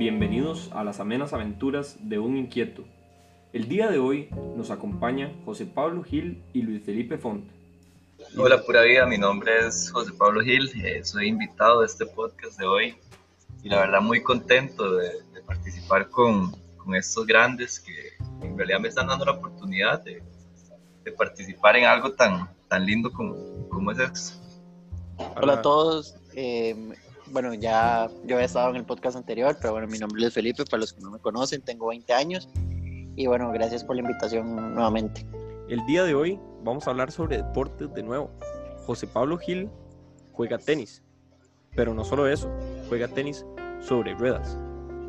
bienvenidos a las amenas aventuras de un inquieto. El día de hoy nos acompaña José Pablo Gil y Luis Felipe Font. Hola pura vida, mi nombre es José Pablo Gil, eh, soy invitado de este podcast de hoy y la verdad muy contento de, participar con, con, estos grandes que en realidad me están dando la oportunidad de, de participar en algo tan, tan lindo como, como es esto. Hola a todos, eh, bueno, ya yo he estado en el podcast anterior, pero bueno, mi nombre es Felipe, para los que no me conocen, tengo 20 años y bueno, gracias por la invitación nuevamente. El día de hoy vamos a hablar sobre deportes de nuevo. José Pablo Gil juega tenis, pero no solo eso, juega tenis sobre ruedas.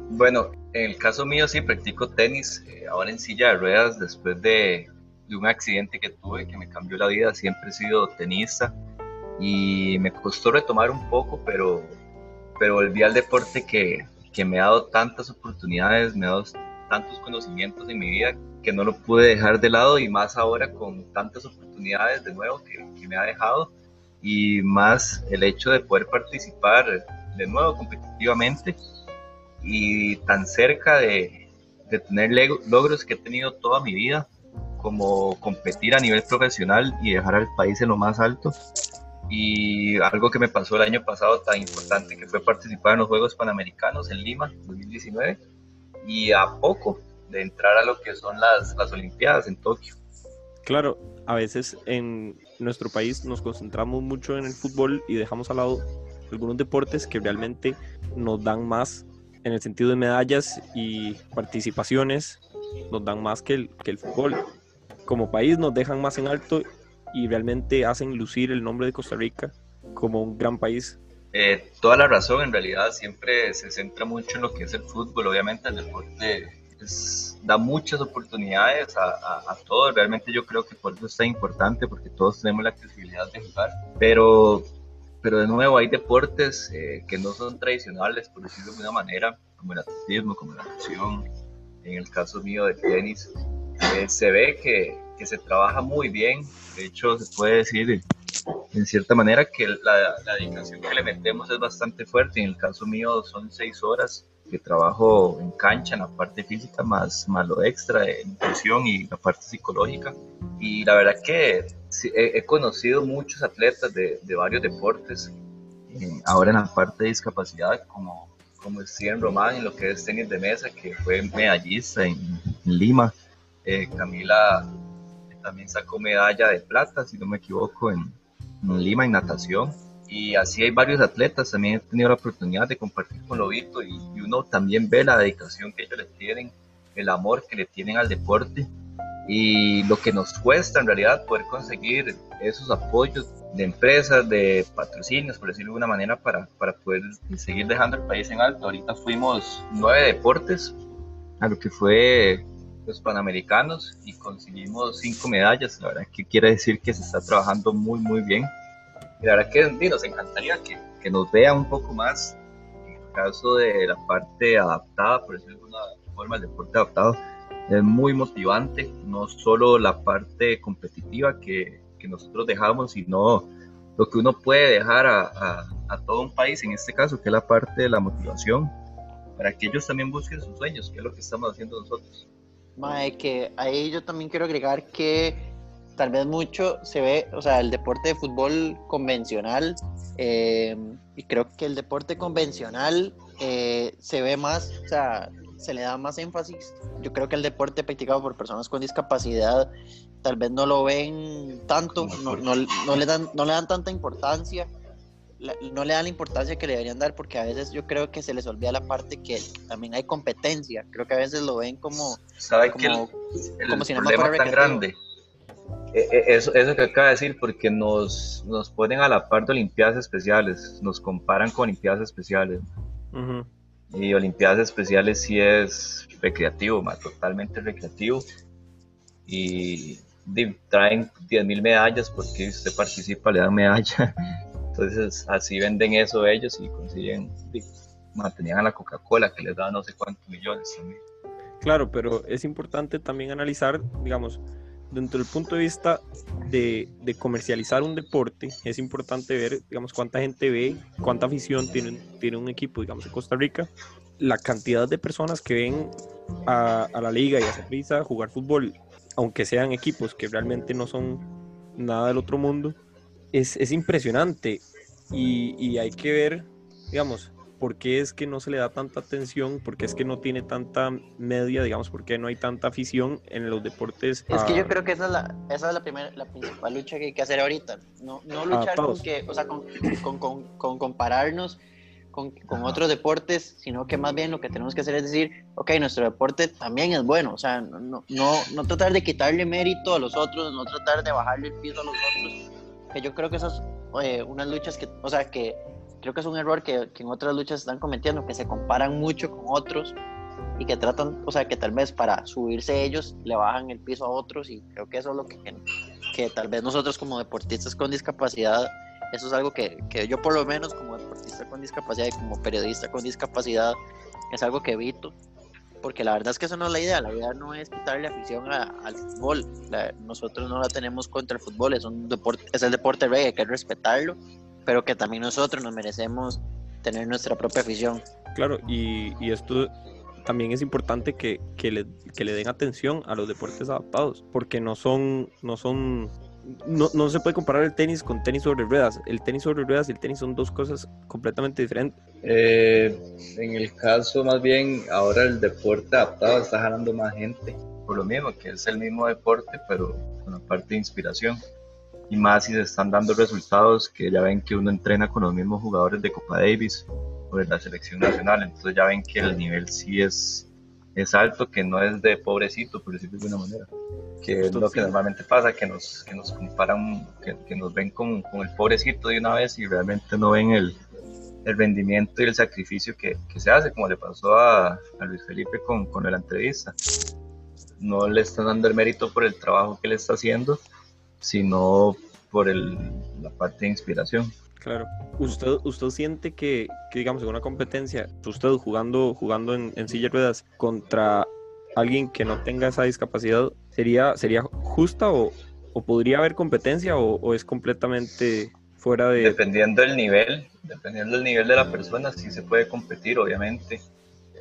Bueno, en el caso mío sí practico tenis, eh, ahora en silla de ruedas después de, de un accidente que tuve que me cambió la vida, siempre he sido tenista y me costó retomar un poco, pero pero volví al deporte que, que me ha dado tantas oportunidades, me ha dado tantos conocimientos en mi vida que no lo pude dejar de lado y más ahora con tantas oportunidades de nuevo que, me ha dejado y más el hecho de poder participar de nuevo competitivamente y tan cerca de, de tener logros que he tenido toda mi vida como competir a nivel profesional y dejar al país en lo más alto y algo que me pasó el año pasado tan importante que fue participar en los Juegos Panamericanos en Lima 2019 y a poco de entrar a lo que son las, las Olimpiadas en Tokio. Claro, a veces en nuestro país nos concentramos mucho en el fútbol y dejamos al lado algunos deportes que realmente nos dan más en el sentido de medallas y participaciones, nos dan más que el, que el fútbol. Como país nos dejan más en alto y realmente hacen lucir el nombre de Costa Rica como un gran país. Eh, toda la razón, en realidad siempre se centra mucho en lo que es el fútbol, obviamente el deporte da muchas oportunidades a, a, todos, realmente yo creo que por eso es tan importante, porque todos tenemos la accesibilidad de jugar, pero, pero de nuevo hay deportes eh, que no son tradicionales, por decirlo de alguna manera, como el atletismo, como la natación, en el caso mío del tenis, eh, se ve que, que se trabaja muy bien. De hecho, se puede decir en cierta manera que la, la, dedicación que le metemos es bastante fuerte. En el caso mío son seis horas de trabajo en cancha, en la parte física, más, más lo extra de nutrición y la parte psicológica. Y la verdad que he, conocido muchos atletas de, de varios deportes, eh, ahora en la parte de discapacidad, como, como Steven Román en lo que es tenis de mesa, que fue medallista en, en Lima. Eh, Camila también sacó medalla de plata, si no me equivoco, en, Lima en natación. Y así hay varios atletas, también he tenido la oportunidad de compartir con Lobito y, y uno también ve la dedicación que ellos le tienen, el amor que le tienen al deporte y lo que nos cuesta en realidad poder conseguir esos apoyos de empresas, de patrocinios, por decirlo de alguna manera, para, para poder seguir dejando el país en alto. Ahorita fuimos nueve deportes a lo que fue los Panamericanos y conseguimos cinco medallas. La verdad que quiere decir que se está trabajando muy, muy bien. Y la verdad que nos encantaría que, que nos vea un poco más. En el caso de la parte adaptada, por decirlo de alguna forma, el deporte adaptado es muy motivante. No solo la parte competitiva que, que nosotros dejamos, sino lo que uno puede dejar a, a, a todo un país, en este caso, que es la parte de la motivación, para que ellos también busquen sus sueños, que es lo que estamos haciendo nosotros. Mae, que ahí yo también quiero agregar que tal vez mucho se ve, o sea, el deporte de fútbol convencional, eh, y creo que el deporte convencional eh, se ve más, o sea, se le da más énfasis. Yo creo que el deporte practicado por personas con discapacidad tal vez no lo ven tanto, no, no, no le, dan, no le dan tanta importancia no le dan la importancia que le deberían dar porque a veces yo creo que se les olvida la parte que también hay competencia. Creo que a veces lo ven como, ¿Sabe que el, como si problema tan grande? Eh, eh, eso, eso que acaba de decir, porque nos, nos ponen a la par de Olimpiadas Especiales, nos comparan con Olimpiadas Especiales. Y Olimpiadas Especiales sí es recreativo, totalmente recreativo. Y traen 10.000 medallas porque usted participa, le dan medalla. Entonces así venden eso ellos y consiguen, mantenían a la Coca-Cola que les da no sé cuántos millones también. Claro, pero es importante también analizar, digamos, dentro del punto de vista de, comercializar un deporte, es importante ver, digamos, cuánta gente ve, cuánta afición tiene, tiene un equipo, digamos, en Costa Rica, la cantidad de personas que ven a, la liga y a Saprissa jugar fútbol, aunque sean equipos que realmente no son nada del otro mundo, es, es impresionante. Y, y, hay que ver, digamos, por qué es que no se le da tanta atención, por qué es que no tiene tanta media, digamos, por qué no hay tanta afición en los deportes. Es que yo creo que esa es la, esa es la, primera, la principal lucha que hay que hacer ahorita. No, no luchar con, que, o sea, con, con, con, con compararnos con, con otros deportes, sino que más bien lo que tenemos que hacer es decir, ok, nuestro deporte también es bueno, o sea, no, no, no tratar de quitarle mérito a los otros, no tratar de bajarle el piso a los otros, que yo creo que esas eh, unas luchas que, o sea, que creo que es un error que, que, en otras luchas están cometiendo, que se comparan mucho con otros y que tratan, o sea, que tal vez para subirse ellos le bajan el piso a otros y creo que eso es lo que, que tal vez nosotros como deportistas con discapacidad eso es algo que, que, yo por lo menos como deportista con discapacidad y como periodista con discapacidad es algo que evito. Porque la verdad es que eso no es la idea. La idea no es quitarle afición al fútbol. nosotros no la tenemos contra el fútbol. Es, un deporte, es el deporte rey, hay que respetarlo. Pero que también nosotros nos merecemos tener nuestra propia afición. Claro, y, y esto también es importante que, que, le, que, le, den atención a los deportes adaptados, porque no son, no son no, no, se puede comparar el tenis con tenis sobre ruedas. El tenis sobre ruedas y el tenis son dos cosas completamente diferentes. Eh, en el caso, más bien, ahora el deporte adaptado está jalando más gente. Por lo mismo, que es el mismo deporte, pero con la parte de inspiración. Y más si se están dando resultados que ya ven que uno entrena con los mismos jugadores de Copa Davis o de la selección nacional. Entonces ya ven que el nivel sí es, es alto, que no es de pobrecito, por decirlo de alguna manera que es lo que normalmente pasa, que nos, que nos comparan, que, que nos ven con, con, el pobrecito de una vez y realmente no ven el, el rendimiento y el sacrificio que, que, se hace, como le pasó a, a Luis Felipe con, con, la entrevista. No le están dando el mérito por el trabajo que le está haciendo, sino por el, la parte de inspiración. Claro. ¿Usted, usted siente que, que, digamos, en una competencia, usted jugando, jugando en, en silla de ruedas contra alguien que no tenga esa discapacidad, ¿sería, sería justa o, o podría haber competencia o, es completamente fuera de... Dependiendo del nivel, dependiendo del nivel de la persona, sí se puede competir, obviamente.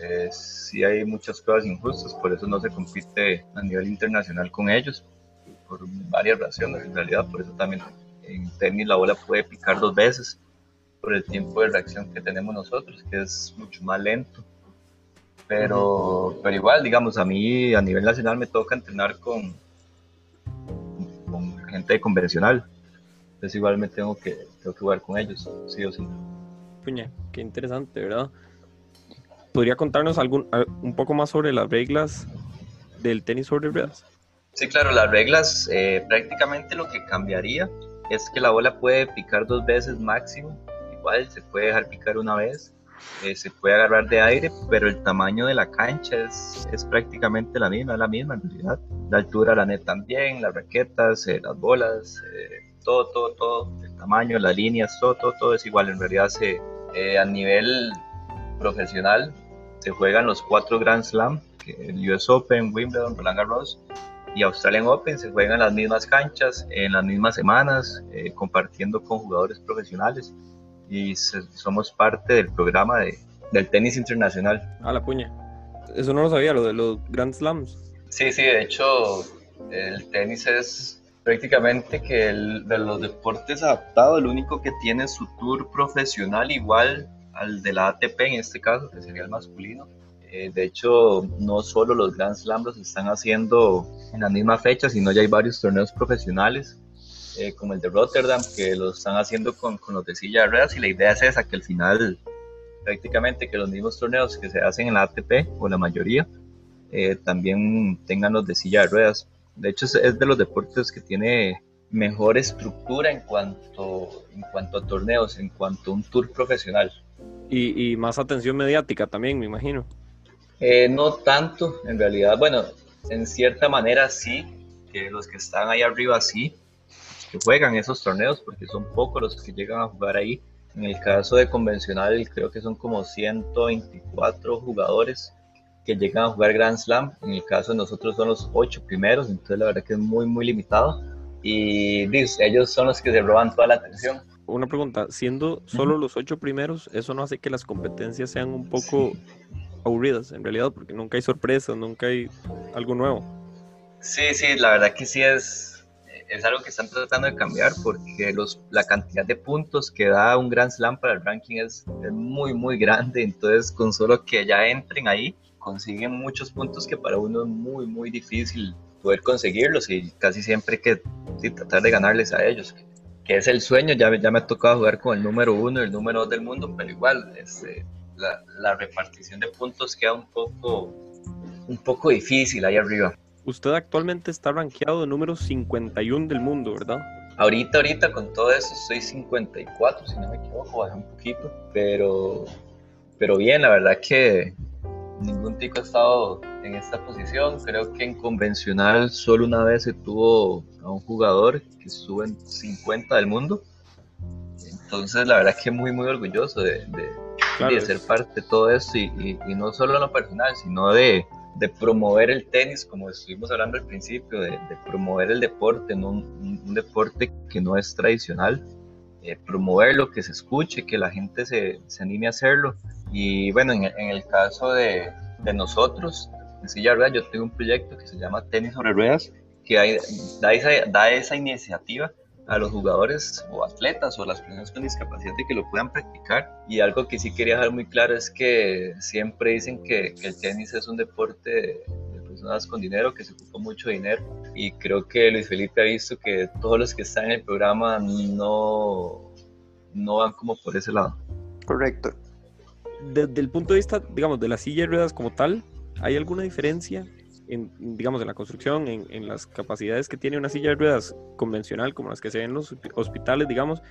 Eh, sí hay muchas cosas injustas, por eso no se compite a nivel internacional con ellos, por varias razones en realidad, por eso también en tenis la bola puede picar dos veces por el tiempo de reacción que tenemos nosotros, que es mucho más lento pero, pero igual, digamos, a mí a nivel nacional me toca entrenar con, con gente convencional. Entonces igual me tengo que, tengo que jugar con ellos, sí o sí. Puña, qué interesante, ¿verdad? ¿Podría contarnos algún, un poco más sobre las reglas del tenis sobre ruedas? Sí, claro, las reglas eh, prácticamente lo que cambiaría es que la bola puede picar dos veces máximo, igual se puede dejar picar una vez eh, se puede agarrar de aire, pero el tamaño de la cancha es, es prácticamente la misma, es la misma en realidad. La altura la net también, las raquetas, eh, las bolas, todo, todo, todo, el tamaño, las líneas, todo, todo, todo es igual. En realidad se, a nivel profesional se juegan los cuatro Grand Slam, el US Open, Wimbledon, Roland Garros y Australian Open se juegan en las mismas canchas, en las mismas semanas, compartiendo con jugadores profesionales y somos parte del programa de, del tenis internacional. Ah, la puña. Eso no lo sabía, lo de los Grand Slams. Sí, sí, de hecho el tenis es prácticamente que el, de los deportes adaptados, el único que tiene su tour profesional igual al de la ATP en este caso, que sería el masculino. Eh, de hecho, no solo los Grand Slams los están haciendo en la misma fecha, sino ya hay varios torneos profesionales eh, como el de Rotterdam, que lo están haciendo con, con, los de silla de ruedas y la idea es esa, que al final prácticamente que los mismos torneos que se hacen en la ATP o la mayoría eh, también tengan los de silla de ruedas. De hecho es, de los deportes que tiene mejor estructura en cuanto, en cuanto a torneos, en cuanto a un tour profesional. Y, y más atención mediática también, me imagino. Eh, no tanto, en realidad, bueno, en cierta manera sí, que los que están ahí arriba sí, que juegan esos torneos, porque son pocos los que llegan a jugar ahí. En el caso de convencional, creo que son como 124 jugadores que llegan a jugar Grand Slam. En el caso de nosotros son los 8 primeros, entonces la verdad que es muy, muy limitado. Y ellos son los que se roban toda la atención. Una pregunta, siendo solo los 8 primeros, ¿eso no hace que las competencias sean un poco aburridas en realidad, porque nunca hay sorpresas, nunca hay algo nuevo. Sí, sí, la verdad que sí es, es algo que están tratando de cambiar porque los, la cantidad de puntos que da un Grand Slam para el ranking es, es muy, muy grande. Entonces, con solo que ya entren ahí, consiguen muchos puntos que para uno es muy, muy difícil poder conseguirlos y casi siempre hay que tratar de ganarles a ellos, que, es el sueño, ya, ya me ha tocado jugar con el número uno y el número dos del mundo, pero igual este, la, la, repartición de puntos queda un poco, un poco difícil ahí arriba. Usted actualmente está rankeado número 51 del mundo, ¿verdad? Ahorita, ahorita con todo eso soy 54, si no me equivoco, bajé un poquito, pero, pero bien, la verdad que ningún tico ha estado en esta posición. Creo que en convencional solo una vez se tuvo a un jugador que estuvo en 50 del mundo. Entonces, la verdad que muy, muy orgulloso de, de, ser parte de todo esto y, y, no solo en lo personal, sino de, de, promover el tenis, como estuvimos hablando al principio, de, promover el deporte, no un, un, deporte que no es tradicional, eh, promoverlo, que se escuche, que la gente se, se anime a hacerlo. Y bueno, en, en el caso de, de nosotros, en silla de ruedas, yo tengo un proyecto que se llama Tenis sobre Ruedas, que da, esa, da esa iniciativa a los jugadores o atletas o las personas con discapacidad de que lo puedan practicar. Y algo que sí quería dejar muy claro es que siempre dicen que, el tenis es un deporte de, personas con dinero, que se ocupa mucho dinero. Y creo que Luis Felipe ha visto que todos los que están en el programa no, no van como por ese lado. Correcto. Desde el punto de vista, digamos, de la silla de ruedas como tal, ¿Hay alguna diferencia digamos, en la construcción, en, las capacidades que tiene una silla de ruedas convencional, como las que se ven en los hospitales, digamos,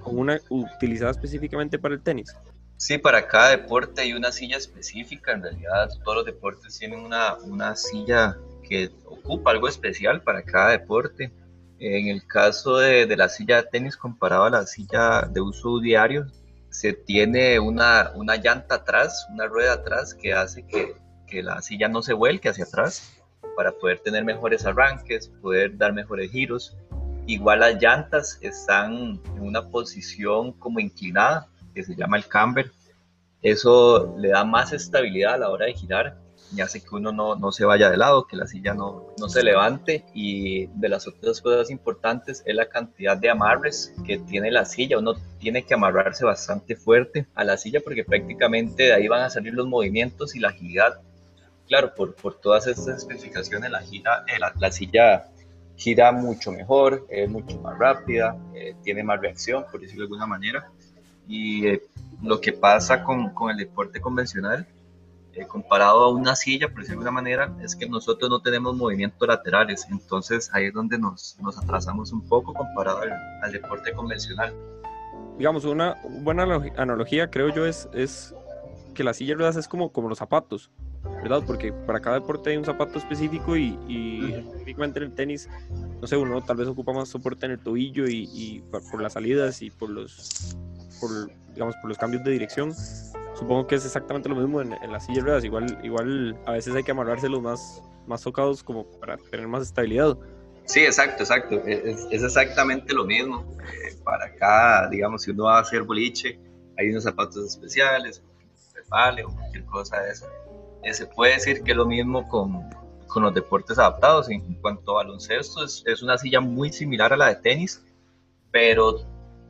con una utilizada específicamente para el tenis? Sí, para cada deporte hay una silla específica. En realidad, todos los deportes tienen una, una silla que ocupa algo especial para cada deporte. En el caso de, de, la silla de tenis comparado a la silla de uso diario, se tiene una, una llanta atrás, una rueda atrás que hace que que la silla no se vuelque hacia atrás para poder tener mejores arranques, poder dar mejores giros. Igual las llantas están en una posición como inclinada, que se llama el camber. Eso le da más estabilidad a la hora de girar y hace que uno no, no se vaya de lado, que la silla no, no se levante. Y de las otras cosas importantes es la cantidad de amarres que tiene la silla. Uno tiene que amarrarse bastante fuerte a la silla porque prácticamente de ahí van a salir los movimientos y la agilidad claro, por, por todas estas especificaciones, la, gira, eh, la, silla gira mucho mejor, es mucho más rápida, eh, tiene más reacción, por decirlo de alguna manera. Y eh, lo que pasa con, con, el deporte convencional, comparado a una silla, por decirlo de alguna manera, es que nosotros no tenemos movimientos laterales. Entonces ahí es donde nos, nos atrasamos un poco comparado al, al, deporte convencional. Digamos, una buena analogía, creo yo, es, es que la silla de ruedas es como, como los zapatos. ¿Verdad? Porque para cada deporte hay un zapato específico y, y específicamente en el tenis, no sé, uno tal vez ocupa más soporte en el tobillo y, por las salidas y por los, por, digamos, por los cambios de dirección. Supongo que es exactamente lo mismo en, en las sillas ruedas. Igual, igual a veces hay que amarrarse los más, más tocados como para tener más estabilidad. Sí, exacto, exacto. Es, es exactamente lo mismo. Eh, para cada, digamos, si uno va a hacer boliche, hay unos zapatos especiales, vale o cualquier cosa de esa se puede decir que lo mismo con, con los deportes adaptados. En cuanto a baloncesto, es, es, una silla muy similar a la de tenis, pero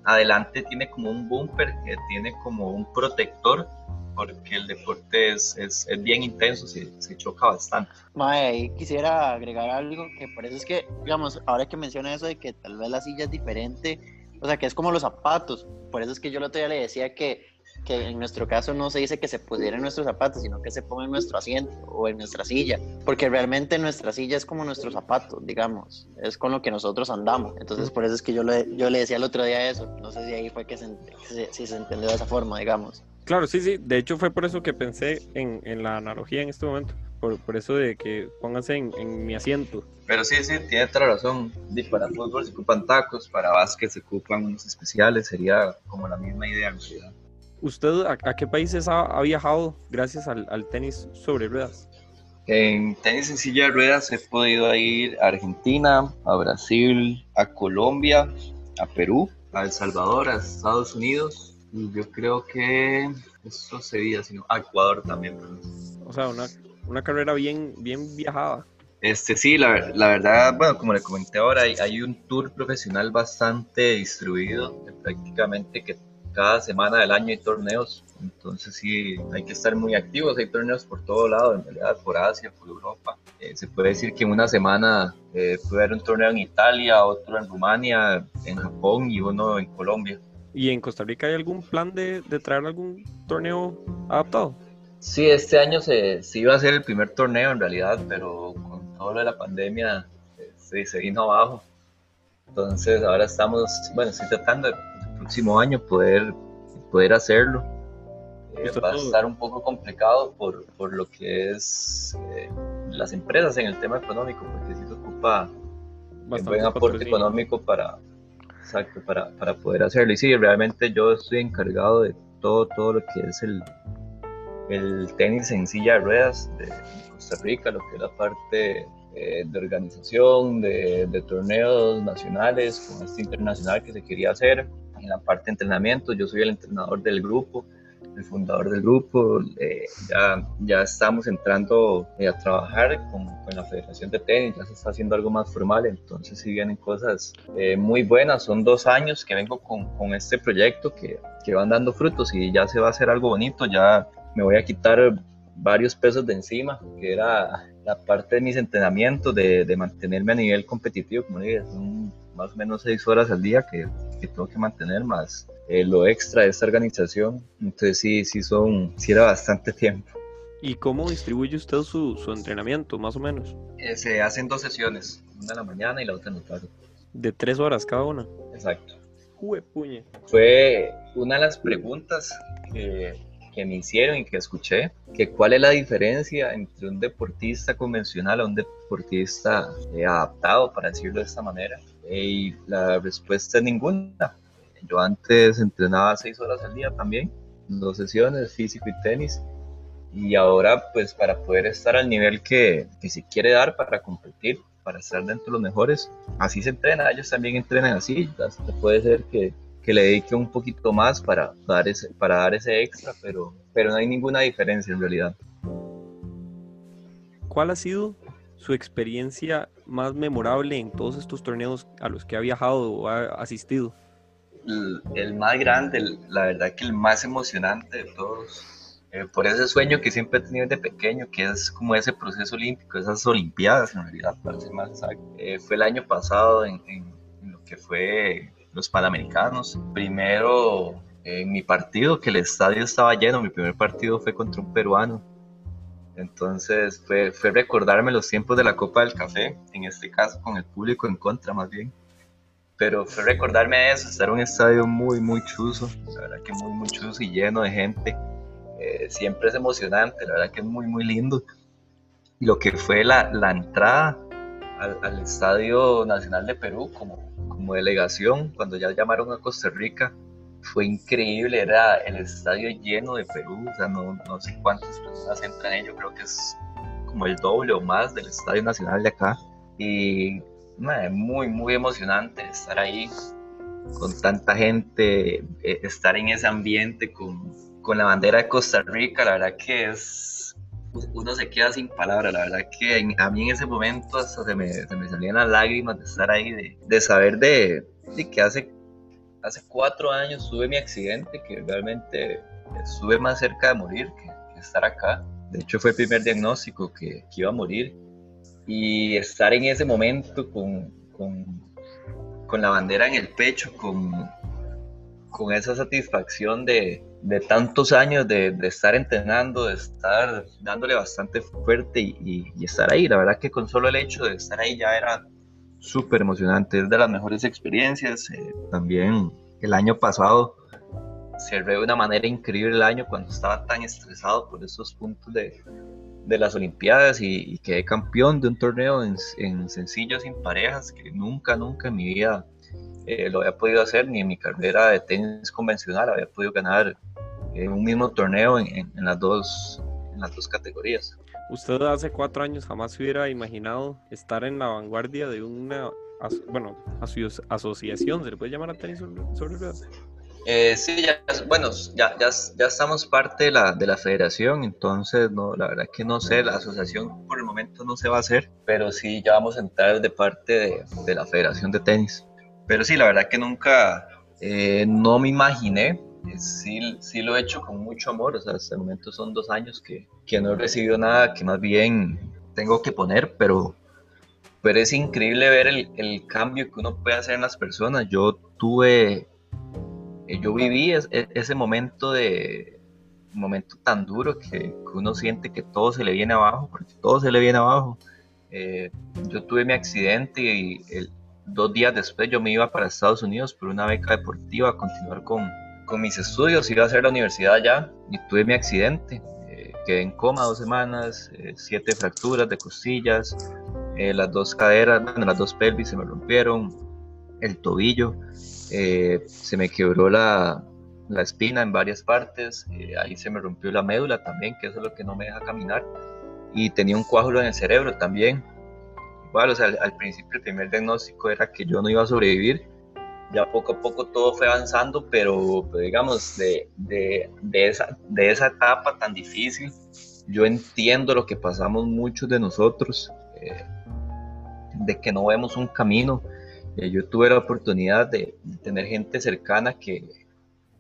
adelante tiene como un bumper, que tiene como un protector, porque el deporte es, es, es bien intenso, se, se, choca bastante. Mae, quisiera agregar algo, que por eso es que, digamos, ahora que menciona eso de que tal vez la silla es diferente, o sea, que es como los zapatos, por eso es que yo el otro día le decía que que en nuestro caso no se dice que se pusiera en nuestros zapatos, sino que se ponga en nuestro asiento o en nuestra silla, porque realmente nuestra silla es como nuestro zapato, digamos, es con lo que nosotros andamos. Entonces, por eso es que yo le, yo le decía el otro día eso, no sé si ahí fue que se, si, se entendió de esa forma, digamos. Claro, sí, sí, de hecho fue por eso que pensé en, en la analogía en este momento, por, por eso de que pónganse en, en, mi asiento. Pero sí, sí, tiene toda razón. Y para fútbol se ocupan tacos, para básquet se ocupan unos especiales, sería como la misma idea en realidad. ¿Usted a, qué países ha, viajado gracias al, tenis sobre ruedas? En tenis en silla de ruedas he podido ir a Argentina, a Brasil, a Colombia, a Perú, a El Salvador, a Estados Unidos. Y yo creo que eso sería, sino a Ecuador también. O sea, una, una carrera bien, bien viajada. Este sí, la, la, verdad, bueno, como le comenté ahora, hay, hay, un tour profesional bastante distribuido, prácticamente que cada semana del año hay torneos, entonces sí, hay que estar muy activos, hay torneos por todo lado, en realidad, por Asia, por Europa. Eh, se puede decir que en una semana eh, puede haber un torneo en Italia, otro en Rumania, en Japón y uno en Colombia. ¿Y en Costa Rica hay algún plan de, de traer algún torneo adaptado? Sí, este año se, se, iba a hacer el primer torneo en realidad, pero con todo lo de la pandemia se, se vino abajo. Entonces ahora estamos, bueno, estoy tratando de, próximo año poder, poder hacerlo. Eh, va a estar un poco complicado por, por lo que es eh, las empresas en el tema económico, porque sí se ocupa un buen aporte económico para, exacto, para, para poder hacerlo. Y sí, realmente yo estoy encargado de todo, todo lo que es el, el tenis en silla de ruedas de Costa Rica, lo que es la parte eh, de organización, de, de, torneos nacionales, con este internacional que se quería hacer. En la parte de entrenamiento, yo soy el entrenador del grupo, el fundador del grupo. Eh, ya, ya estamos entrando eh, a trabajar con, con, la Federación de Tenis, ya se está haciendo algo más formal, entonces sí vienen cosas eh, muy buenas. Son dos años que vengo con, con este proyecto que, que van dando frutos y ya se va a hacer algo bonito. Ya me voy a quitar varios pesos de encima, que era la parte de mis entrenamientos, de, de mantenerme a nivel competitivo, como dije, son más o menos seis horas al día que, que tengo que mantener más eh, lo extra de esta organización. Entonces sí, sí son, sí era bastante tiempo. ¿Y cómo distribuye usted su, su entrenamiento, más o menos? Eh, se hacen dos sesiones, una en la mañana y la otra en la tarde. ¿De tres horas cada una? Exacto. Juepuñe. Fue una de las preguntas que, que me hicieron y que escuché, que cuál es la diferencia entre un deportista convencional a un deportista eh, adaptado, para decirlo de esta manera. Y la respuesta es ninguna. Yo antes entrenaba seis horas al día también, dos sesiones, físico y tenis. Y ahora, pues para poder estar al nivel que, que se quiere dar para competir, para estar dentro de los mejores, así se entrena. Ellos también entrenan así. Puede ser que, que le dedique un poquito más para dar ese, para dar ese extra, pero, pero no hay ninguna diferencia en realidad. ¿Cuál ha sido su experiencia más memorable en todos estos torneos a los que ha viajado o ha asistido? El, el más grande, la verdad que el más emocionante de todos, eh, por ese sueño que siempre he tenido desde pequeño, que es como ese proceso olímpico, esas olimpiadas en realidad, para ser más eh, fue el año pasado en, en, en, lo que fue los Panamericanos. Primero en mi partido, que el estadio estaba lleno, mi primer partido fue contra un peruano, entonces fue, fue, recordarme los tiempos de la Copa del Café, en este caso con el público en contra más bien. Pero fue recordarme eso, estar en un estadio muy, muy chuzo, la verdad que muy, muy chuzo y lleno de gente. Eh, siempre es emocionante, la verdad que es muy, muy lindo. Y lo que fue la, la entrada al, al, Estadio Nacional de Perú como, como delegación, cuando ya llamaron a Costa Rica, fue increíble, era el estadio lleno de Perú, o sea, no, no sé cuántas personas entran en ello, creo que es como el doble o más del Estadio Nacional de acá. Y madre, muy, muy emocionante estar ahí con tanta gente, eh, estar en ese ambiente con, con la bandera de Costa Rica, la verdad que es, uno se queda sin palabras, la verdad que en, a mí en ese momento hasta se me, se me salían las lágrimas de estar ahí, de, de saber de, de que hace hace cuatro años tuve mi accidente que realmente estuve más cerca de morir que, estar acá. De hecho fue el primer diagnóstico que, que, iba a morir. Y estar en ese momento con, con, la bandera en el pecho, con, con esa satisfacción de, de tantos años de, estar entrenando, de estar dándole bastante fuerte y, y estar ahí. La verdad que con solo el hecho de estar ahí ya era súper emocionante, es de las mejores experiencias. Eh, también el año pasado cerré de una manera increíble el año cuando estaba tan estresado por esos puntos de, de las Olimpiadas y, quedé campeón de un torneo en, en sencillo sin parejas que nunca, nunca en mi vida eh, lo había podido hacer, ni en mi carrera de tenis convencional había podido ganar eh, un mismo torneo en, las dos, en las dos categorías. ¿Usted hace cuatro años jamás hubiera imaginado estar en la vanguardia de una, bueno, asociación, ¿se le puede llamar a tenis sobre, ruedas? Eh, sí, ya, bueno, ya, ya, ya, estamos parte de la, de la federación, entonces no, la verdad que no sé, la asociación por el momento no se va a hacer, pero sí ya vamos a entrar de parte de, la federación de tenis. Pero sí, la verdad que nunca, eh, no me imaginé, sí, sí lo he hecho con mucho amor, o sea, hasta el momento son dos años que, que no he recibido nada que más bien tengo que poner, pero, pero es increíble ver el, el cambio que uno puede hacer en las personas. Yo tuve eh, yo viví e, ese momento de momento tan duro que, uno siente que todo se le viene abajo, porque todo se le viene abajo. Eh, yo tuve mi accidente y dos días después yo me iba para Estados Unidos por una beca deportiva a continuar con, con mis estudios, iba a hacer la universidad allá y tuve mi accidente. Eh, quedé en coma dos semanas, siete fracturas de costillas, las dos caderas, bueno, las dos pelvis se me rompieron, el tobillo. Eh, se me quebró la, la, espina en varias partes, eh, ahí se me rompió la médula también, que es lo que no me deja caminar, y tenía un coágulo en el cerebro también. Igual, o sea, al, principio el primer diagnóstico era que yo no iba a sobrevivir, ya poco a poco todo fue avanzando, pero, digamos, de, de, de, esa, de esa etapa tan difícil, yo entiendo lo que pasamos muchos de nosotros, eh, de que no vemos un camino, eh, yo tuve la oportunidad de tener gente cercana que,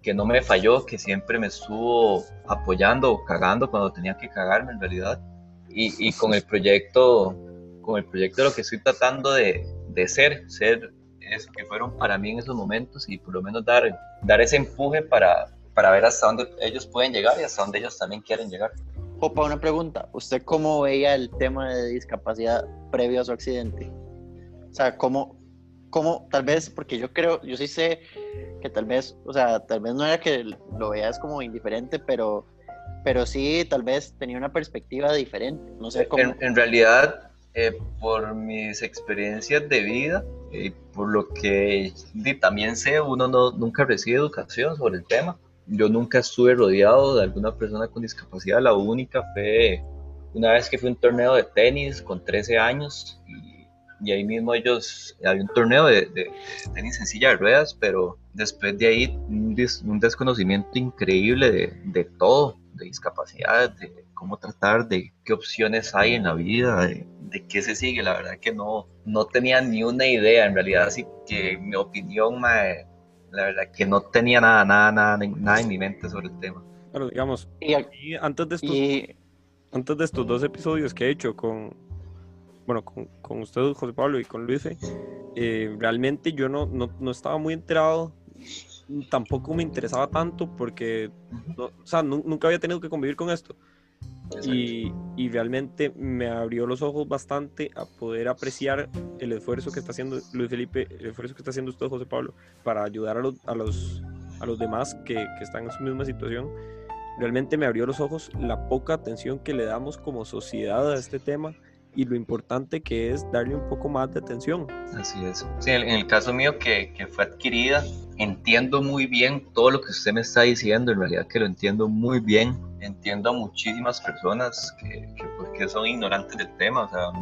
que no me falló, que siempre me estuvo apoyando o cagando cuando tenía que cagarme en realidad. Y, y con el proyecto, con el proyecto lo que estoy tratando de, de ser, ser eso que fueron para mí en esos momentos y por lo menos dar, dar ese empuje para, para ver hasta dónde ellos pueden llegar y hasta dónde ellos también quieren llegar. Opa, una pregunta. ¿Usted cómo veía el tema de discapacidad previo a su accidente? O sea, ¿cómo, como tal vez, porque yo creo, yo sí sé que tal vez, o sea, tal vez no era que lo veas como indiferente, pero, pero sí, tal vez tenía una perspectiva diferente. No sé cómo. En, realidad, eh, por mis experiencias de vida y por lo que también sé, uno no, nunca recibe educación sobre el tema. Yo nunca estuve rodeado de alguna persona con discapacidad. La única fue una vez que fui a un torneo de tenis con 13 años y y ahí mismo ellos, había un torneo de, tenis en silla de ruedas, pero después de ahí un, desconocimiento increíble de, todo, de discapacidad, de cómo tratar, de qué opciones hay en la vida, de, qué se sigue, la verdad que no, no tenía ni una idea, en realidad, así que mi opinión, la verdad que no tenía nada, nada, nada, nada en mi mente sobre el tema. Bueno, digamos, y, antes de estos, antes de estos dos episodios que he hecho con, bueno, con, con usted, José Pablo, y con Luis, eh, realmente yo no, no, no, estaba muy enterado, tampoco me interesaba tanto porque, o sea, nunca había tenido que convivir con esto. Y, y, realmente me abrió los ojos bastante a poder apreciar el esfuerzo que está haciendo Luis Felipe, el esfuerzo que está haciendo usted, José Pablo, para ayudar a los, a los, a los demás que, que están en su misma situación. Realmente me abrió los ojos la poca atención que le damos como sociedad a este tema y lo importante que es darle un poco más de atención. Así es. Sí, en el caso mío que, que, fue adquirida, entiendo muy bien todo lo que usted me está diciendo, en realidad que lo entiendo muy bien. Entiendo a muchísimas personas que, que porque son ignorantes del tema, o sea,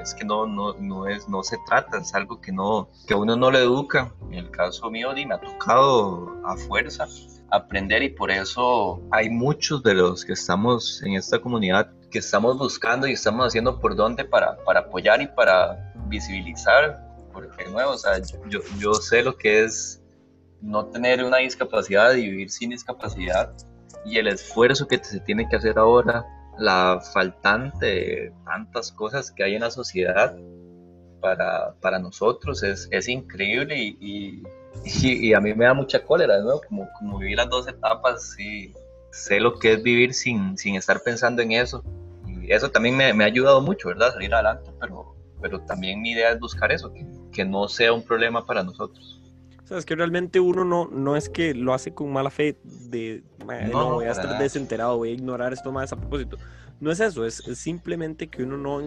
es que no, no, no, es, no se trata, es algo que, no, que uno no le educa. En el caso mío, me ha tocado a fuerza aprender y por eso hay muchos de los que estamos en esta comunidad que estamos buscando y estamos haciendo por dónde para, para apoyar y para visibilizar, porque nuevo, o sea, yo, yo sé lo que es no tener una discapacidad y vivir sin discapacidad y el esfuerzo que se tiene que hacer ahora, la faltante tantas cosas que hay en la sociedad para, para nosotros es, es increíble y, y, y, a mí me da mucha cólera, ¿no? Como, como vivir las dos etapas, sí, sé lo que es vivir sin, sin estar pensando en eso eso también me, me, ha ayudado mucho, ¿verdad? Salir adelante, pero, pero también mi idea es buscar eso, que, que no sea un problema para nosotros. Sea, es que realmente uno no, no es que lo hace con mala fe de, no, voy a estar desenterado, voy a ignorar esto más a propósito. No es eso, es, simplemente que uno no,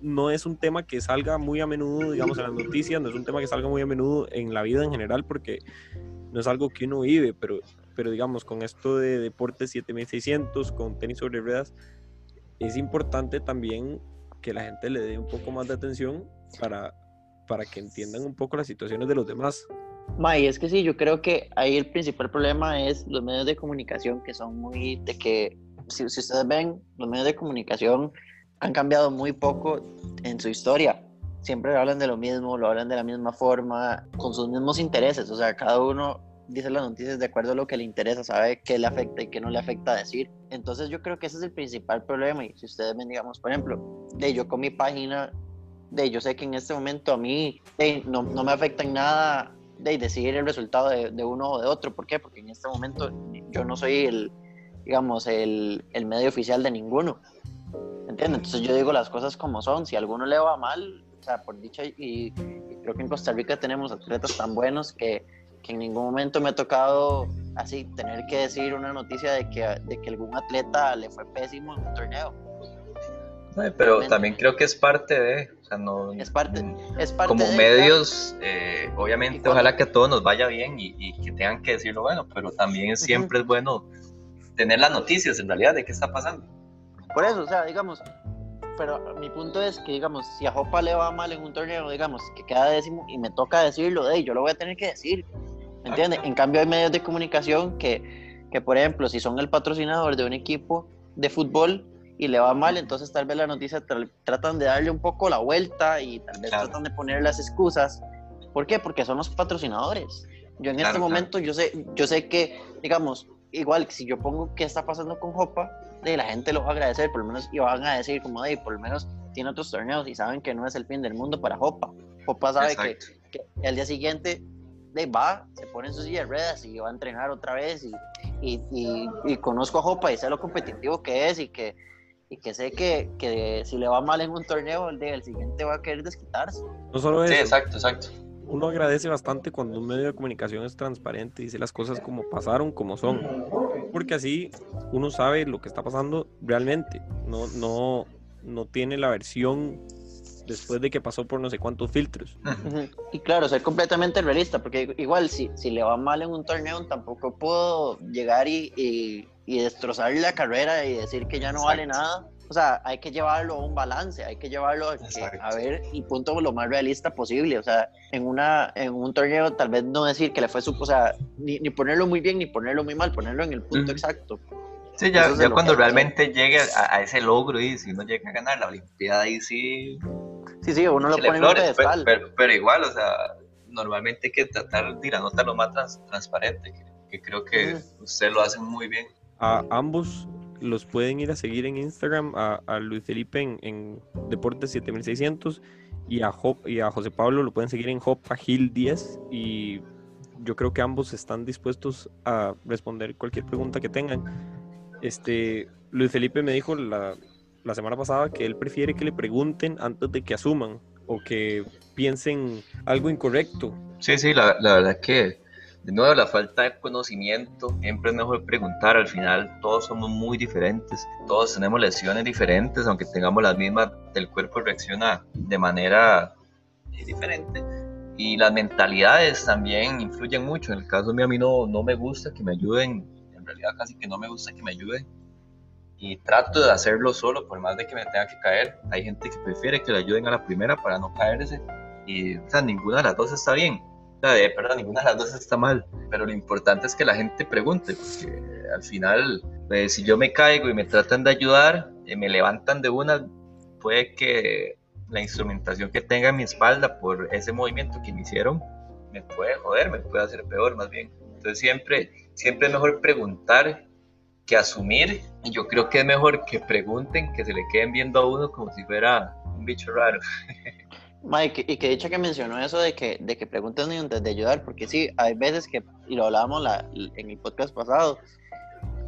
no es un tema que salga muy a menudo, digamos, en las noticias, no es un tema que salga muy a menudo en la vida en general, porque no es algo que uno vive, pero, pero digamos, con esto de deportes 7600, con tenis sobre ruedas, es importante también que la gente le dé un poco más de atención para, para que entiendan un poco las situaciones de los demás. May, es que sí, yo creo que ahí el principal problema es los medios de comunicación que son muy de que, si, si ustedes ven, los medios de comunicación han cambiado muy poco en su historia. Siempre hablan de lo mismo, lo hablan de la misma forma, con sus mismos intereses. O sea, cada uno dice las noticias de acuerdo a lo que le interesa, sabe qué le afecta y qué no le afecta decir. Entonces yo creo que ese es el principal problema. Y si ustedes ven, digamos, por ejemplo, de yo con mi página, de yo sé que en este momento a mí no, no me afecta en nada de decidir el resultado de, de, uno o de otro. ¿Por qué? Porque en este momento yo no soy el, digamos, el, el medio oficial de ninguno. ¿Entiendes? Entonces yo digo las cosas como son. Si a alguno le va mal, o sea, por dicha, y, y creo que en Costa Rica tenemos atletas tan buenos que, que, en ningún momento me ha tocado así tener que decir una noticia de que, de que algún atleta le fue pésimo en un torneo pero también creo que es parte de, o sea, no, es parte, es parte como medios, eh, obviamente ojalá que a todos nos vaya bien y, y, que tengan que decirlo bueno, pero también siempre es bueno tener las noticias en realidad de qué está pasando. Por eso, o sea, digamos, pero mi punto es que, digamos, si a Jopa le va mal en un torneo, digamos, que queda décimo y me toca decirlo, de yo lo voy a tener que decir, ¿me entiendes? En cambio hay medios de comunicación que, que, por ejemplo, si son el patrocinador de un equipo de fútbol, y le va mal, entonces tal vez la noticia tra tratan de darle un poco la vuelta y tal vez claro. tratan de poner las excusas. ¿Por qué? Porque son los patrocinadores. Yo en claro, este momento, claro. yo, sé, yo sé que, digamos, igual si yo pongo qué está pasando con Jopa, la gente lo va a agradecer, por lo menos, y van a decir como, de, por lo menos tiene otros torneos y saben que no es el fin del mundo para Jopa. Jopa sabe que, que, al día siguiente de, va, se pone en sus silla de ruedas y va a entrenar otra vez y, y, y, y conozco a Jopa y sé lo competitivo que es y que y que sé que, que, si le va mal en un torneo, el, día el siguiente va a querer desquitarse. No solo eso. Sí, exacto, exacto. Uno agradece bastante cuando un medio de comunicación es transparente, dice las cosas como pasaron, como son. Porque así uno sabe lo que está pasando realmente. No, no, no tiene la versión después de que pasó por no sé cuántos filtros. Y claro, ser completamente realista, porque igual si, si le va mal en un torneo, tampoco puedo llegar y, y, y destrozar la carrera y decir que ya no Exacto. vale nada. O sea, hay que llevarlo a un balance, hay que llevarlo a, que, a, ver y punto lo más realista posible. O sea, en, una, en un torneo tal vez no decir que le fue su, o sea, ni, ni ponerlo muy bien ni ponerlo muy mal, ponerlo en el punto uh -huh. exacto. Sí, ya, ya cuando realmente llegue a, a, ese logro y si uno llega a ganar la Olimpiada ahí sí Sí, sí, uno lo pone flores, en un pero, pero, pero, igual, o sea, normalmente hay que tratar de la nota lo más trans, transparente, que, que, creo que mm. usted lo hace muy bien. A ambos los pueden ir a seguir en Instagram, a, Luis Felipe en, Deportes 7600 y a, Hop, y a José Pablo lo pueden seguir en Hopa Gil 10 y yo creo que ambos están dispuestos a responder cualquier pregunta que tengan. Este, Luis Felipe me dijo la, la semana pasada que él prefiere que le pregunten antes de que asuman o que piensen algo incorrecto. Sí, sí, la, la verdad que de nuevo la falta de conocimiento, siempre es mejor preguntar, al final todos somos muy diferentes, todos tenemos lesiones diferentes, aunque tengamos las mismas, el cuerpo reacciona de manera eh, diferente y las mentalidades también influyen mucho, en el caso mío a mí no, no me gusta que me ayuden, en realidad casi que no me gusta que me ayuden y trato de hacerlo solo por más de que me tenga que caer. Hay gente que prefiere que le ayuden a la primera para no caerse y o sea, ninguna de las dos está bien. De, perdón, ninguna de las dos está mal, pero lo importante es que la gente pregunte, porque al final, pues, si yo me caigo y me tratan de ayudar, eh, me levantan de una, puede que la instrumentación que tenga en mi espalda por ese movimiento que me hicieron, me puede joder, me puede hacer peor más bien. Entonces siempre, siempre es mejor preguntar que asumir. Y yo creo que es mejor que pregunten, que se le queden viendo a uno como si fuera un bicho raro. Mike, y que dicho que mencionó eso de que, de que pregunten antes de ayudar, porque sí, hay veces que, y lo hablábamos la, en el podcast pasado,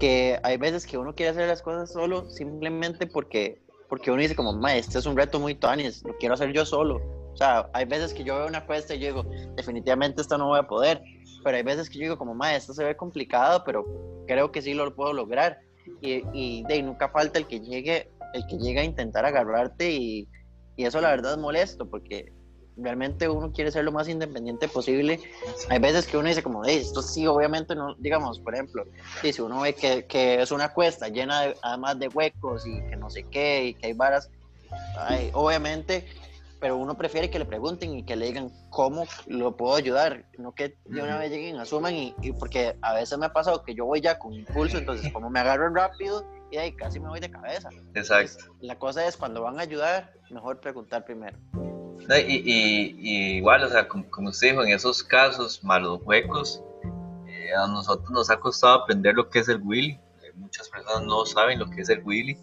que hay veces que uno quiere hacer las cosas solo simplemente porque, porque uno dice como, ma, este es un reto muy tanis, lo quiero hacer yo solo. O sea, hay veces que yo veo una cuesta y yo digo, definitivamente esto no voy a poder, pero hay veces que yo digo como, ma, esto se ve complicado, pero creo que sí lo puedo lograr. Y, y de nunca falta el que llegue, el que llegue a intentar agarrarte y, y eso la verdad es molesto porque realmente uno quiere ser lo más independiente posible. Hay veces que uno dice como, hey, esto sí, obviamente no, digamos, por ejemplo, si uno ve que, que es una cuesta llena de, además de huecos y que no sé qué y que hay varas, ay, obviamente pero uno prefiere que le pregunten y que le digan cómo lo puedo ayudar, no que de una vez lleguen, asuman y, y porque a veces me ha pasado que yo voy ya con impulso, entonces como me agarro rápido y ahí casi me voy de cabeza. Exacto. la cosa es cuando van a ayudar, mejor preguntar primero. Y, y, y igual, o sea, como, como, usted dijo, en esos casos malos huecos, eh, a nosotros nos ha costado aprender lo que es el Willy. Eh, muchas personas no saben lo que es el Willy.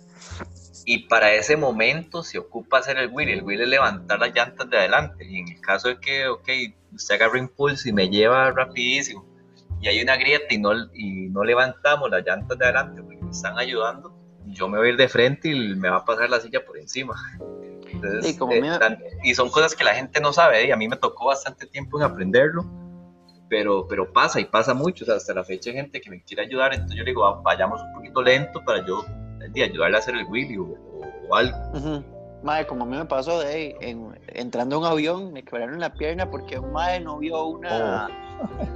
Y para ese momento se ocupa hacer el Willy. El Willy es levantar las llantas de adelante. Y en el caso de que, ok, usted agarra impulso y me lleva rapidísimo, y hay una grieta y no, y no levantamos las llantas de adelante me están ayudando, yo me voy a ir de frente y me va a pasar la silla por encima. Entonces, Sí, como eh, me- tan- y son cosas que la gente no sabe, ¿eh? y a mí me tocó bastante tiempo en aprenderlo, pero, pero pasa y pasa mucho, o sea, hasta la fecha hay gente que me quiere ayudar, entonces yo le digo, "Ah, vayamos un poquito lento para yo eh, ayudarle a hacer el wheelie o, o- algo. Ujú. Mae, como a mí me pasó de en- entrando a un avión, me quebraron la pierna porque un mae no vio una.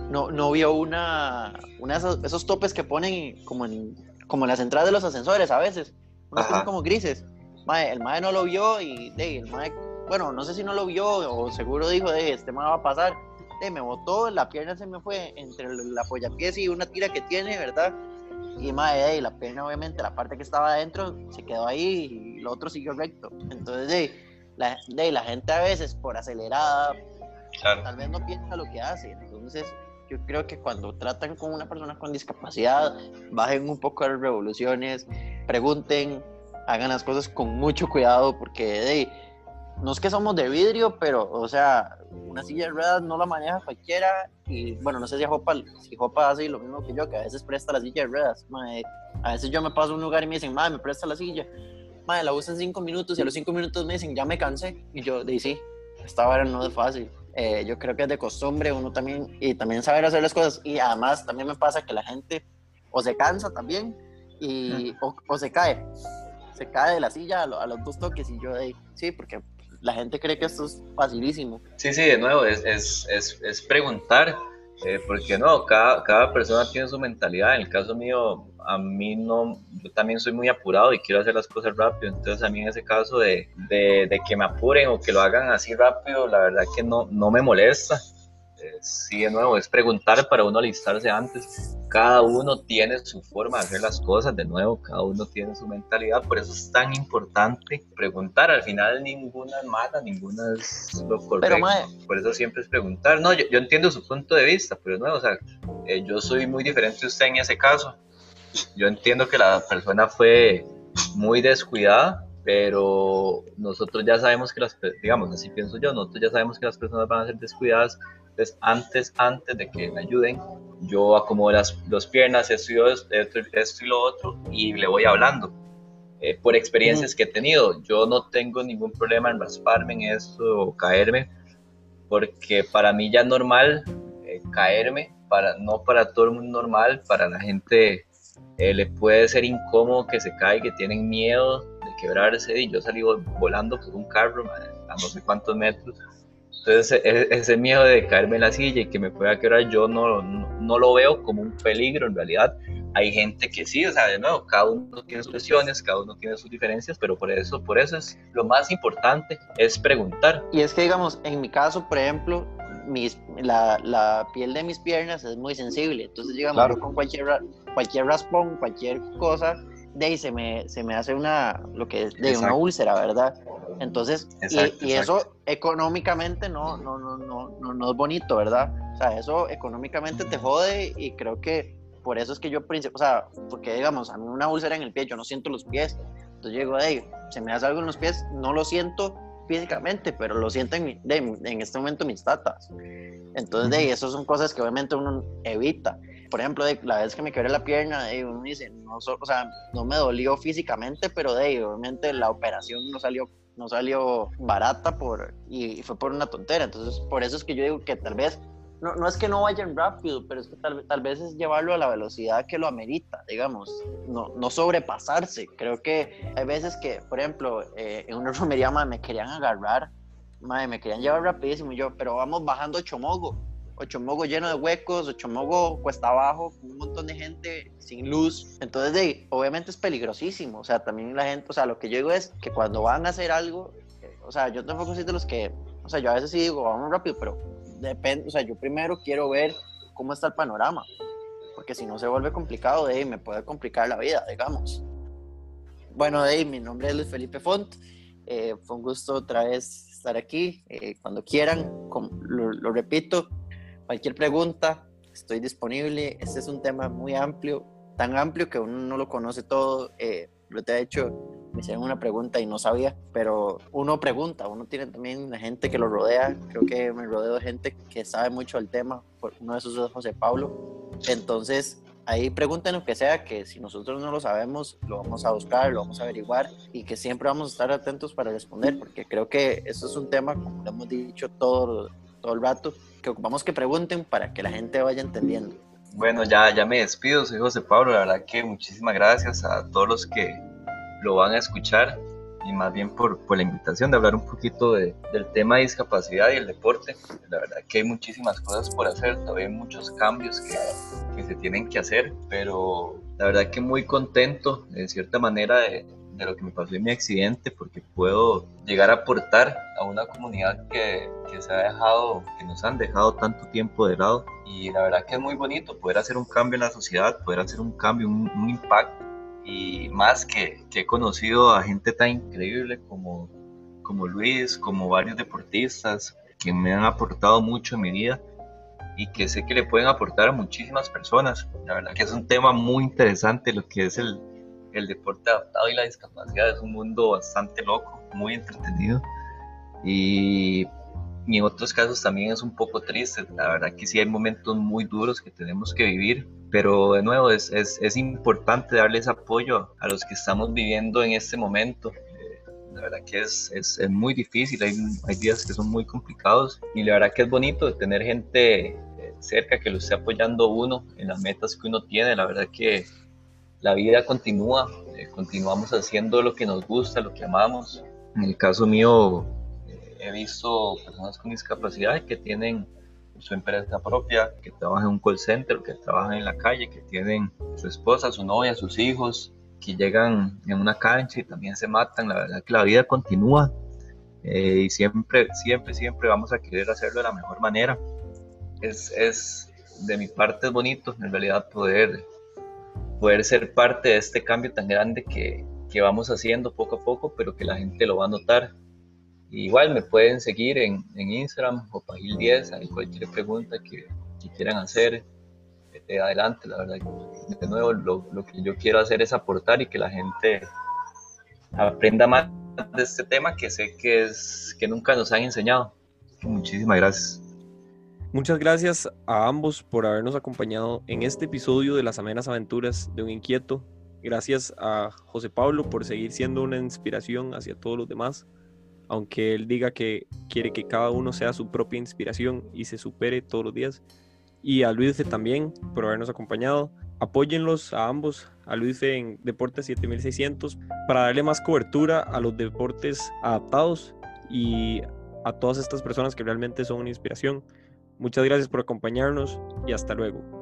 No, no vio una. una de esos, esos topes que ponen como en, como en las entradas de los ascensores a veces. Unos que Ajá. son como grises. Mae, el mae no lo vio y de, el mae, bueno, no sé si no lo vio o seguro dijo, de, este mae va a pasar. De, me botó, la pierna se me fue entre la apoyapiés y una tira que tiene, ¿verdad? Y mae, y la pierna obviamente, la parte que estaba adentro se quedó ahí y lo otro siguió recto. Entonces, de, la, de, la gente a veces por acelerada, Claro. tal vez no piensa lo que hace. Entonces, yo creo que cuando tratan con una persona con discapacidad, bajen un poco las revoluciones, pregunten, hagan las cosas con mucho cuidado, porque no es que somos de vidrio, pero, o sea, una silla de ruedas no la maneja cualquiera. Y bueno, no sé si Jopa, si Jopa hace lo mismo que yo, que a veces presta la silla de ruedas. a veces yo me paso a un lugar y me dicen, madre, me presta la silla. Madre, la usan cinco minutos y a los cinco minutos me dicen, ya me cansé. Y yo, de sí, esta vara no es fácil. Eh, yo creo que es de costumbre uno también, y también saber hacer las cosas. Y además también me pasa que la gente o se cansa también y, o, o se cae. Se cae de la silla a, lo- a los dos toques y yo, de, sí, porque la gente cree que esto es facilísimo. Sí, sí, de nuevo, es, es, es, es preguntar, eh, porque no, cada, cada persona tiene su mentalidad. En el caso mío, a mí no, yo también soy muy apurado y quiero hacer las cosas rápido. Entonces, a mí en ese caso de, de, de que me apuren o que lo hagan así rápido, la verdad que no, no me molesta. Eh, sí, de nuevo, es preguntar para uno alistarse antes. Cada uno tiene su forma de hacer las cosas, de nuevo, cada uno tiene su mentalidad, por eso es tan importante preguntar. Al final, ninguna es mala, ninguna es lo correcto Pero, por eso siempre es preguntar. No, yo, yo entiendo su punto de vista, pero no, o sea, eh, yo soy muy diferente a usted en ese caso. Yo entiendo que la persona fue muy descuidada, pero nosotros ya sabemos que las, digamos, así pienso yo, nosotros ya sabemos que las personas van a ser descuidadas. Entonces, antes, antes de que me ayuden, yo acomodo las dos piernas, esto y, esto, esto y lo otro, y le voy hablando. Eh, por experiencias que he tenido, yo no tengo ningún problema en rasparme en esto o caerme, porque para mí ya es normal eh, caerme, para, no para todo el mundo normal, para la gente eh, le puede ser incómodo que se caiga, que tienen miedo de quebrarse, y yo salí vol- volando por un carro a no sé cuántos metros, entonces e- ese miedo de caerme en la silla y que me pueda quebrar, yo no, no, no lo veo como un peligro en realidad, hay gente que sí, o sea, de nuevo, cada uno tiene sus lesiones, cada uno tiene sus diferencias, pero por eso, por eso es lo más importante, es preguntar. Y es que, digamos, en mi caso, por ejemplo, mis, la, la piel de mis piernas es muy sensible. Entonces, digamos, Claro. con cualquier, cualquier raspón, cualquier cosa, de ahí se me, se me hace una, lo que es de una úlcera, ¿verdad? Entonces, y- Exacto, y, exacto. eso económicamente no, no, no, no, no, no es bonito, ¿verdad? O sea, eso económicamente te jode y creo que por eso es que yo, o sea, porque digamos, a mí una úlcera en el pie, yo no siento los pies. Entonces yo digo, hey, se me hace algo en los pies, no lo siento físicamente, pero lo siento en, de- en este momento mis tatas. Entonces, de esas son cosas que obviamente uno evita. Por ejemplo, de, la vez que me quebré la pierna, de uno dice, no, so- o sea, no me dolió físicamente, pero de ahí, obviamente la operación no salió, no salió barata por, y, y fue por una tontera. Entonces, por eso es que yo digo que tal vez, no, no es que no vayan rápido, pero es que tal, tal vez es llevarlo a la velocidad que lo amerita, digamos, no, no sobrepasarse. Creo que hay veces que, por ejemplo, eh, en una romería ma, me querían agarrar, ma, me querían llevar rapidísimo, yo, pero vamos bajando Chomogo, Ochomogo lleno de huecos, Ochomogo cuesta abajo, con un montón de gente sin luz. Entonces, de, obviamente es peligrosísimo. O sea, también la gente, o sea, lo que yo digo es que cuando van a hacer algo, eh, o sea, yo tampoco soy de los que, o sea, yo a veces sí digo, vamos rápido, pero depende, o sea, yo primero quiero ver cómo está el panorama, porque si no se vuelve complicado, de ahí me puede complicar la vida, digamos. Bueno, de ahí, mi nombre es Luis Felipe Font, eh, fue un gusto otra vez estar aquí, eh, cuando quieran, lo, lo repito, cualquier pregunta, estoy disponible, este es un tema muy amplio, tan amplio que uno no lo conoce todo, eh, lo te ha hecho me hicieron una pregunta y no sabía, pero uno pregunta, uno tiene también la gente que lo rodea, creo que me rodeo de gente que sabe mucho del tema, uno de esos es José Pablo, entonces ahí pregunten lo que sea, que si nosotros no lo sabemos, lo vamos a buscar, lo vamos a averiguar y que siempre vamos a estar atentos para responder, porque creo que eso es un tema, como lo hemos dicho todo, todo el rato, que ocupamos que pregunten para que la gente vaya entendiendo. Bueno, ya, ya me despido, soy José Pablo, la verdad que muchísimas gracias a todos los que lo van a escuchar y más bien por, por la invitación de hablar un poquito de, del tema de discapacidad y el deporte. La verdad que hay muchísimas cosas por hacer, todavía hay muchos cambios que, que se tienen que hacer, pero la verdad que muy contento de cierta manera de, de lo que me pasó en mi accidente porque puedo llegar a aportar a una comunidad que, que, se ha dejado, que nos han dejado tanto tiempo de lado y la verdad que es muy bonito poder hacer un cambio en la sociedad, poder hacer un cambio, un, un impacto y más que, que, he conocido a gente tan increíble como, como Luis, como varios deportistas que me han aportado mucho en mi vida y que sé que le pueden aportar a muchísimas personas. La verdad que es un tema muy interesante lo que es el, el deporte adaptado y la discapacidad. Es un mundo bastante loco, muy entretenido y, y en otros casos también es un poco triste. La verdad que sí hay momentos muy duros que tenemos que vivir pero de nuevo, es, es, es, importante darles apoyo a los que estamos viviendo en este momento. Eh, la verdad que es, es, muy difícil, hay, hay, días que son muy complicados y la verdad que es bonito tener gente eh, cerca que lo esté apoyando uno en las metas que uno tiene. La verdad que la vida continúa, eh, continuamos haciendo lo que nos gusta, lo que amamos. En el caso mío, he visto personas con discapacidad que tienen su empresa propia, que trabajan en un call center, que trabajan en la calle, que tienen su esposa, su novia, sus hijos, que llegan en una cancha y también se matan. La verdad que la vida continúa eh, y siempre, siempre, siempre vamos a querer hacerlo de la mejor manera. Es, es de mi parte es bonito, en realidad, poder, poder ser parte de este cambio tan grande que, que vamos haciendo poco a poco, pero que la gente lo va a notar Igual me pueden seguir en, en Instagram o Pagil10, hay cualquier pregunta que, que quieran hacer, eh, adelante, la verdad. De nuevo, lo, lo, que yo quiero hacer es aportar y que la gente aprenda más de este tema que sé que, es, que nunca nos han enseñado. Muchísimas gracias. Muchas gracias a ambos por habernos acompañado en este episodio de las amenas aventuras de un inquieto. Gracias a José Pablo por seguir siendo una inspiración hacia todos los demás aunque él diga que quiere que cada uno sea su propia inspiración y se supere todos los días. Y a Luis también por habernos acompañado. Apóyenlos a ambos, a Luis en Deportes 7600, para darle más cobertura a los deportes adaptados y a todas estas personas que realmente son una inspiración. Muchas gracias por acompañarnos y hasta luego.